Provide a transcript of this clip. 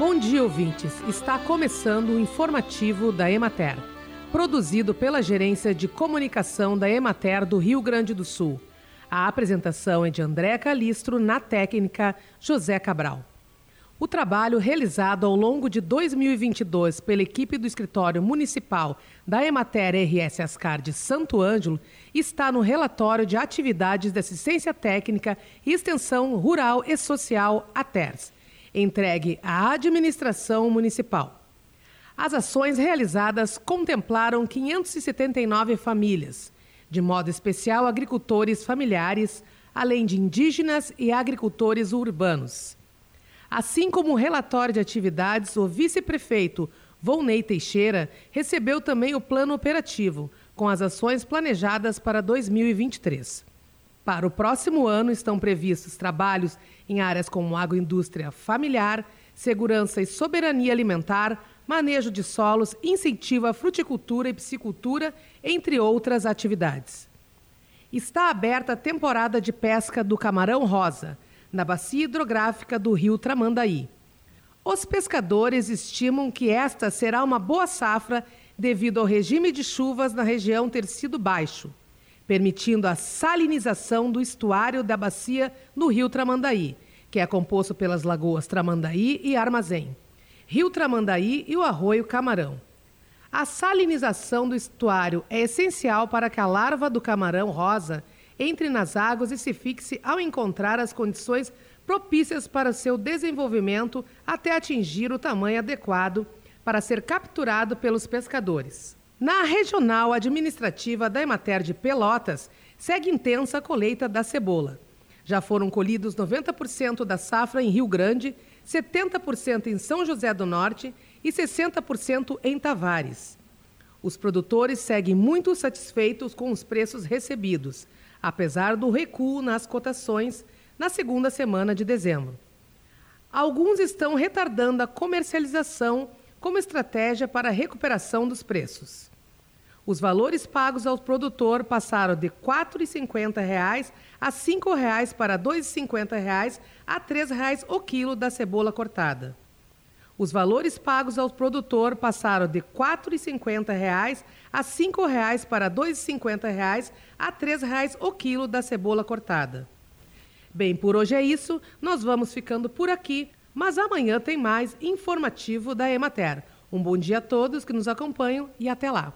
Bom dia, ouvintes. Está começando o informativo da Emater, produzido pela Gerência de Comunicação da Emater do Rio Grande do Sul. A apresentação é de André Calistro, na técnica José Cabral. O trabalho realizado ao longo de 2022 pela equipe do Escritório Municipal da Emater RS Ascar de Santo Ângelo está no relatório de atividades de assistência técnica e extensão rural e social ATERS, entregue à administração municipal. As ações realizadas contemplaram 579 famílias, de modo especial agricultores familiares, além de indígenas e agricultores urbanos. Assim como o relatório de atividades, o vice-prefeito Volney Teixeira recebeu também o plano operativo, com as ações planejadas para 2023. Para o próximo ano estão previstos trabalhos em áreas como agroindústria familiar, segurança e soberania alimentar, manejo de solos, incentivo à fruticultura e piscicultura, entre outras atividades. Está aberta a temporada de pesca do camarão rosa na bacia hidrográfica do rio Tramandaí. Os pescadores estimam que esta será uma boa safra devido ao regime de chuvas na região ter sido baixo, permitindo a salinização do estuário da bacia no rio Tramandaí, que é composto pelas lagoas Tramandaí e Armazém, rio Tramandaí e o arroio Camarão. A salinização do estuário é essencial para que a larva do camarão rosa entre nas águas e se fixe ao encontrar as condições propícias para seu desenvolvimento até atingir o tamanho adequado para ser capturado pelos pescadores. Na regional administrativa da Emater de Pelotas, segue intensa a colheita da cebola. Já foram colhidos 90% da safra em Rio Grande, 70% em São José do Norte e 60% em Tavares. Os produtores seguem muito satisfeitos com os preços recebidos, apesar do recuo nas cotações na segunda semana de dezembro. Alguns estão retardando a comercialização como estratégia para a recuperação dos preços. Os valores pagos ao produtor passaram de R$ 4,50 a R$ 5,00 para R$ 2,50 a R$ 3,00 o quilo da cebola cortada. Os valores pagos ao produtor passaram de R$ 4,50 a R$ 5,00 para R$ 2,50 a R$ 3,00 o quilo da cebola cortada. Bem, por hoje é isso. Nós vamos ficando por aqui, mas amanhã tem mais informativo da Emater. Um bom dia a todos que nos acompanham e até lá.